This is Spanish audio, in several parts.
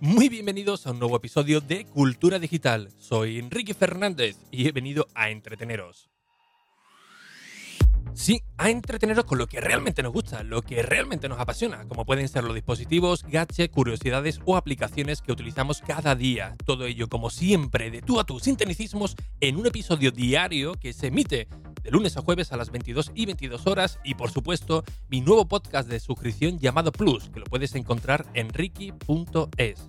Muy bienvenidos a un nuevo episodio de Cultura Digital. Soy Enrique Fernández y he venido a entreteneros. Sí, a entreteneros con lo que realmente nos gusta, lo que realmente nos apasiona, como pueden ser los dispositivos, gadgets, curiosidades o aplicaciones que utilizamos cada día. Todo ello, como siempre, de tú a tú, sin tecnicismos, en un episodio diario que se emite de lunes a jueves a las 22 y 22 horas y, por supuesto, mi nuevo podcast de suscripción llamado Plus, que lo puedes encontrar en ricky.es.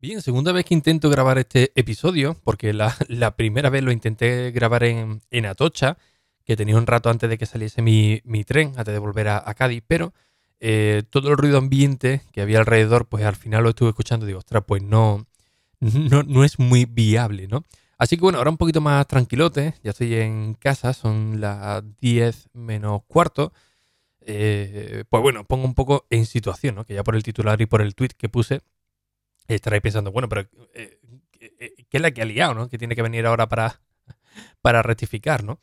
Bien, segunda vez que intento grabar este episodio, porque la, primera vez lo intenté grabar en, en Atocha que tenía un rato antes de que saliese mi, tren, antes de volver a, Cádiz, pero eh, todo el ruido ambiente que había alrededor, pues al final lo estuve escuchando y digo, ostras, pues no, no, es muy viable, ¿no? Así que bueno, ahora un poquito más tranquilote, ya estoy en casa, son las 10 menos cuarto. Eh, pues bueno, pongo un poco en situación, ¿no? Que ya por el titular y por el tweet que puse, estaréis pensando, bueno, pero eh, ¿qué es la que ha liado, ¿no? Que tiene que venir ahora para, para rectificar, ¿no?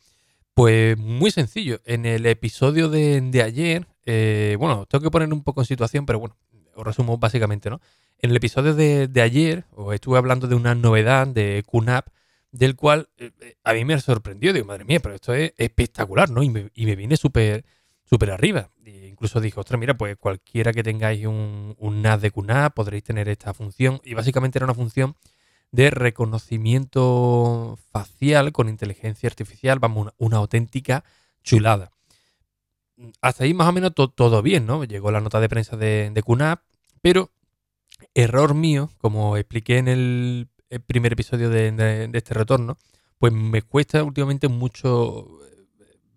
Pues muy sencillo. En el episodio de, ayer, eh, bueno, tengo que poner un poco en situación, pero bueno, os resumo básicamente, ¿no? En el episodio de, ayer, os estuve hablando de una novedad de QNAP, del cual eh, a mí me sorprendió. Digo, madre mía, pero esto es espectacular, ¿no? Y me, y me vine súper súper arriba. E incluso dije, ostras, mira, pues cualquiera que tengáis un, un NAS de QNAP podréis tener esta función. Y básicamente era una función de reconocimiento facial con inteligencia artificial, vamos, una, auténtica chulada. Hasta ahí más o menos todo bien, ¿no? Llegó la nota de prensa de, de QNAP, pero error mío, como expliqué en el, primer episodio de, este retorno, pues me cuesta últimamente mucho,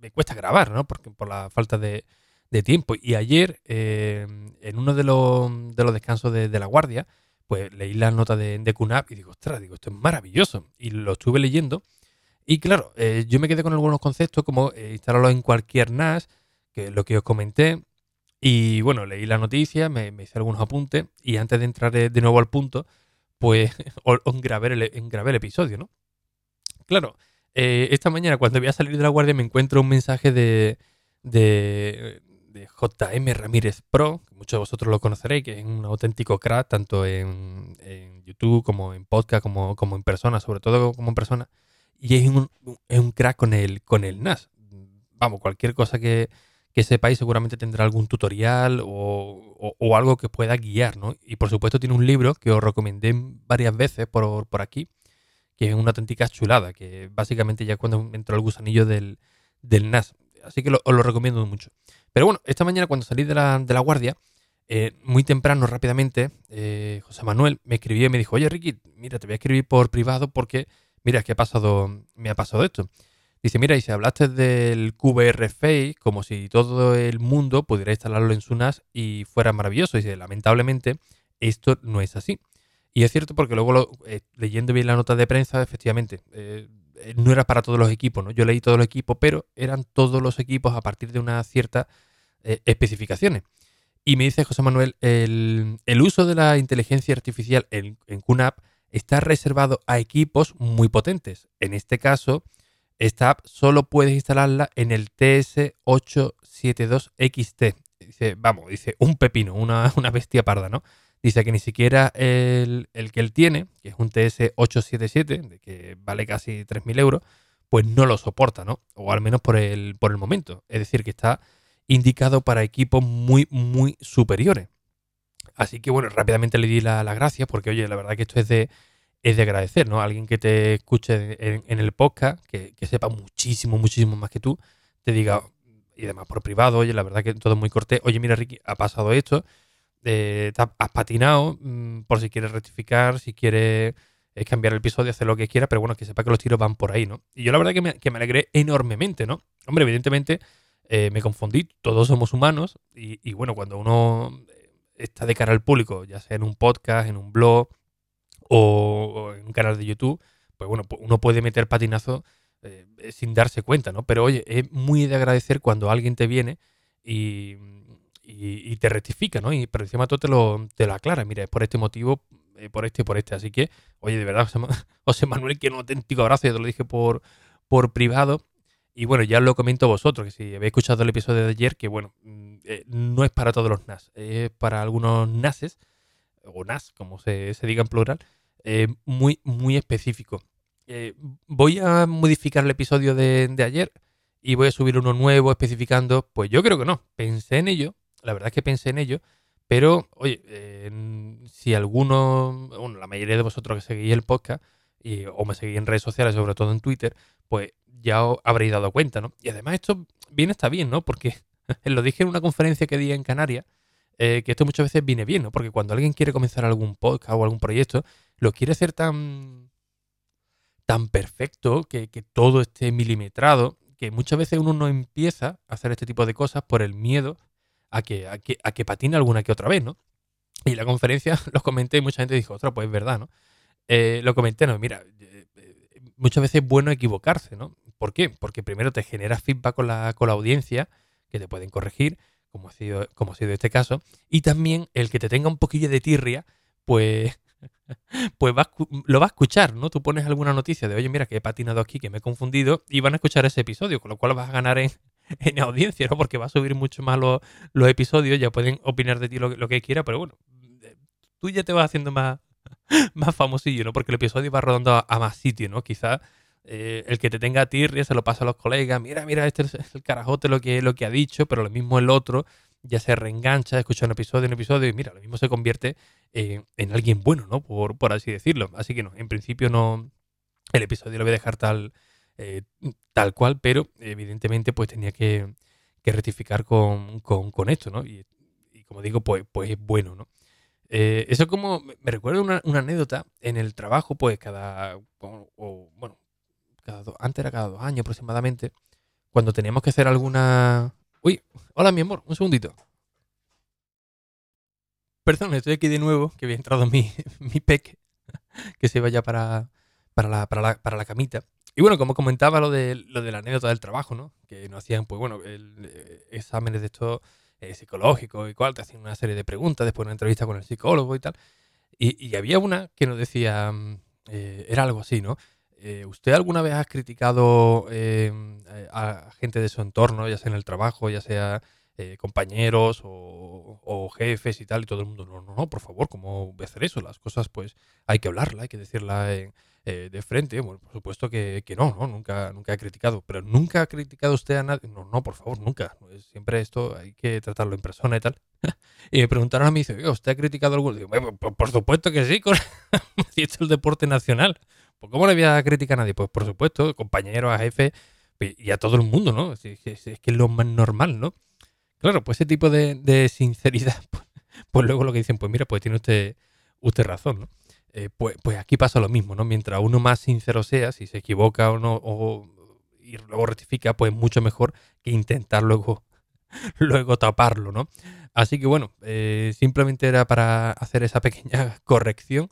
me cuesta grabar, ¿no? Porque, por la falta de, tiempo. Y ayer, eh, en uno de los, de los descansos de, la guardia, pues leí la nota de, de y digo, ostras, digo, esto es maravilloso. Y lo estuve leyendo. Y claro, eh, yo me quedé con algunos conceptos como eh, instalarlo en cualquier NAS, que es lo que os comenté. Y bueno, leí la noticia, me, hice algunos apuntes y antes de entrar de, nuevo al punto, pues grabé, el, el episodio, ¿no? Claro, eh, esta mañana cuando voy a salir de la guardia me encuentro un mensaje de, de, de JM Ramírez Pro, muchos de vosotros lo conoceréis, que es un auténtico crack, tanto en, YouTube como en podcast, como, como, en persona, sobre todo como en persona. Y es un, es un crack con el, con el NAS. Vamos, cualquier cosa que, que sepáis seguramente tendrá algún tutorial o, o, algo que pueda guiar, ¿no? Y por supuesto tiene un libro que os recomendé varias veces por, por aquí, que es una auténtica chulada, que básicamente ya cuando entró el gusanillo del, del NAS. Así que os lo recomiendo mucho. Pero bueno, esta mañana cuando salí de la, guardia, eh, muy temprano, rápidamente, eh, José Manuel me escribió y me dijo, oye Ricky, mira, te voy a escribir por privado porque, mira, que ha pasado, me ha pasado esto. Dice, mira, y si hablaste del QVRFA como si todo el mundo pudiera instalarlo en su NAS y fuera maravilloso. Dice, lamentablemente, esto no es así. Y es cierto porque luego eh, leyendo bien la nota de prensa, efectivamente, eh, no era para todos los equipos, ¿no? Yo leí todos los equipos, pero eran todos los equipos a partir de unas ciertas eh, especificaciones. Y me dice José Manuel, el, uso de la inteligencia artificial en, en QNAP está reservado a equipos muy potentes. En este caso, esta app solo puedes instalarla en el TS872XT. Dice, vamos, dice, un pepino, una, una bestia parda, ¿no? Dice que ni siquiera el, que él tiene, que es un TS877, de que vale casi 3.000 euros, pues no lo soporta, ¿no? O al menos por el, por el momento. Es decir, que está indicado para equipos muy, muy superiores. Así que bueno, rápidamente le di la, la gracia porque, oye, la verdad que esto es de, es de agradecer, ¿no? Alguien que te escuche en, el podcast, que, sepa muchísimo, muchísimo más que tú, te diga, y además por privado, oye, la verdad que todo muy cortés, oye, mira, Ricky, ha pasado esto, eh, has patinado, mm, por si quieres rectificar, si quieres eh, cambiar el episodio, hacer lo que quieras, pero bueno, que sepa que los tiros van por ahí, ¿no? Y yo la verdad que me, que me alegré enormemente, ¿no? Hombre, evidentemente eh, me confundí, todos somos humanos y, bueno, cuando uno está de cara al público, ya sea en un podcast, en un blog o, en un canal de YouTube, pues bueno, uno puede meter patinazo sin darse cuenta, ¿no? Pero oye, es muy de agradecer cuando alguien te viene y, y, te rectifica, ¿no? Y pero encima todo te lo, te lo aclara, mira, es por este motivo, por este y por este. Así que, oye, de verdad, José, Manuel, quiero un auténtico abrazo, ya te lo dije por, por privado. Y bueno, ya lo comento vosotros, que si habéis escuchado el episodio de ayer, que bueno, mm, eh, no es para todos los NAS, es para algunos NASes, o NAS, como se, diga en plural, eh, muy, muy específico. Eh, voy a modificar el episodio de, de, ayer y voy a subir uno nuevo especificando. Pues yo creo que no. Pensé en ello, la verdad es que pensé en ello, pero oye, si alguno, bueno, la mayoría de vosotros que seguís el podcast y, o me seguís en redes sociales, sobre todo en Twitter, pues ya os habréis dado cuenta, ¿no? Y además esto bien está bien, ¿no? Porque lo dije en una conferencia que di en Canarias, eh, que esto muchas veces viene bien, ¿no? Porque cuando alguien quiere comenzar algún podcast o algún proyecto, lo quiere hacer tan, tan perfecto, que, todo esté milimetrado, que muchas veces uno no empieza a hacer este tipo de cosas por el miedo a que, a que, a que patine alguna que otra vez, ¿no? Y la conferencia lo comenté y mucha gente dijo, otra, pues es verdad, ¿no? Eh, lo comenté, no, mira, eh, muchas veces es bueno equivocarse, ¿no? ¿Por qué? Porque primero te genera feedback con la, con la audiencia, que te pueden corregir, como ha, sido, como ha sido este caso, y también el que te tenga un poquillo de tirria, pues, pues lo va a escuchar, ¿no? Tú pones alguna noticia de, oye, mira, que he patinado aquí, que me he confundido, y van a escuchar ese episodio, con lo cual vas a ganar en, audiencia, ¿no? Porque va a subir mucho más los, episodios, ya pueden opinar de ti lo, lo que quiera, pero bueno, tú ya te vas haciendo más, más famosillo, ¿no? Porque el episodio va rodando a, más sitio, ¿no? Quizás eh, el que te tenga a tirria se lo pasa a los colegas, mira, mira, este es el carajote lo que, lo que ha dicho, pero lo mismo el otro ya se reengancha, escucha un episodio, un episodio y mira, lo mismo se convierte en alguien bueno, ¿no? Por, por, así decirlo. Así que no, en principio no, el episodio lo voy a dejar tal, eh, tal cual, pero evidentemente pues tenía que, rectificar con, esto, ¿no? Y, como digo, pues, pues es bueno, ¿no? Eh, eso como me recuerda una, anécdota en el trabajo, pues cada, o, bueno, antes era cada dos años aproximadamente, cuando teníamos que hacer alguna... Uy, hola mi amor, un segundito. Perdón, estoy aquí de nuevo, que había entrado mi, mi pec, que se vaya para, para, para, la, para la camita. Y bueno, como comentaba lo de, lo de la anécdota del trabajo, ¿no? Que nos hacían, pues bueno, el, eh, exámenes de estos eh, psicológicos y cual, te hacían una serie de preguntas después de una entrevista con el psicólogo y tal. Y, y había una que nos decía, mm, eh, era algo así, ¿no? Eh, ¿Usted alguna vez ha criticado a gente de su entorno, ya sea en el trabajo, ya sea eh, compañeros o, jefes y tal? Y todo el mundo, no, no, no, por favor, ¿cómo hacer eso? Las cosas, pues, hay que hablarla, hay que decirla de frente. Por supuesto que, no, no, nunca, nunca he criticado. Pero nunca ha criticado usted a nadie. No, no, por favor, nunca. Siempre esto hay que tratarlo en persona y tal. y me preguntaron a mí, dice, ¿usted ha criticado algo? Digo, por, supuesto que sí, con... es el deporte nacional. ¿Por ¿Cómo le voy a criticar a nadie? Pues por supuesto, compañeros, a jefe pues, y a todo el mundo, ¿no? Es, que es lo más normal, ¿no? Claro, pues ese tipo de, sinceridad, pues, pues, luego lo que dicen, pues mira, pues tiene usted, usted razón, ¿no? Eh, pues, pues aquí pasa lo mismo, ¿no? Mientras uno más sincero sea, si se equivoca o no, o, y luego rectifica, pues mucho mejor que intentar luego, luego taparlo, ¿no? Así que bueno, eh, simplemente era para hacer esa pequeña corrección.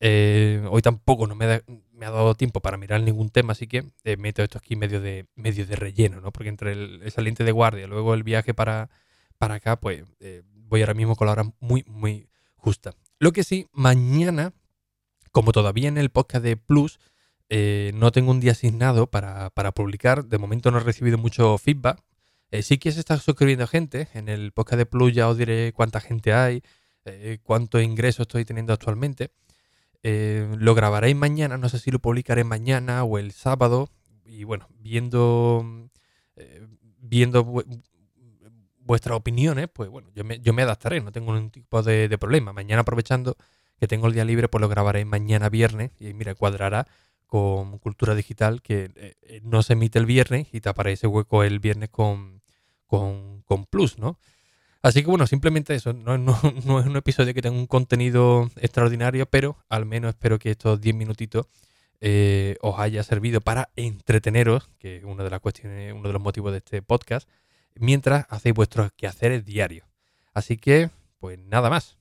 Eh, hoy tampoco no me, ha dado tiempo para mirar ningún tema, así que eh, meto esto aquí medio de, medio de relleno, ¿no? Porque entre el, saliente de guardia, luego el viaje para, para acá, pues eh, voy ahora mismo con la hora muy, muy justa. Lo que sí, mañana, como todavía en el podcast de Plus, no tengo un día asignado para, publicar. De momento no he recibido mucho feedback. sí que se está suscribiendo gente. En el podcast de Plus ya os diré cuánta gente hay, cuánto ingreso estoy teniendo actualmente. Eh, lo grabaréis mañana, no sé si lo publicaré mañana o el sábado. Y bueno, viendo, eh, viendo vuestras opiniones, pues bueno, yo me, yo me, adaptaré, no tengo ningún tipo de, problema. Mañana aprovechando que tengo el día libre, pues lo grabaré mañana viernes y mira, cuadrará con Cultura Digital, que eh, no se emite el viernes y taparé ese hueco el viernes con, con, con Plus, ¿no? Así que bueno, simplemente eso, no, es un episodio que tenga un contenido extraordinario, pero al menos espero que estos 10 minutitos eh, os haya servido para entreteneros, que es una de las cuestiones, uno de los motivos de este podcast, mientras hacéis vuestros quehaceres diarios. Así que, pues nada más.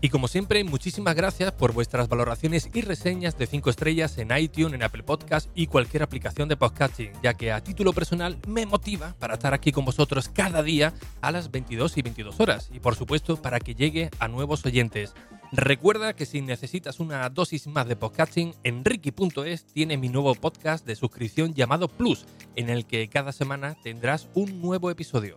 Y como siempre, muchísimas gracias por vuestras valoraciones y reseñas de 5 estrellas en iTunes, en Apple Podcast y cualquier aplicación de podcasting, ya que a título personal me motiva para estar aquí con vosotros cada día a las 22 y 22 horas y por supuesto para que llegue a nuevos oyentes. Recuerda que si necesitas una dosis más de podcasting, Enrique.es tiene mi nuevo podcast de suscripción llamado Plus, en el que cada semana tendrás un nuevo episodio.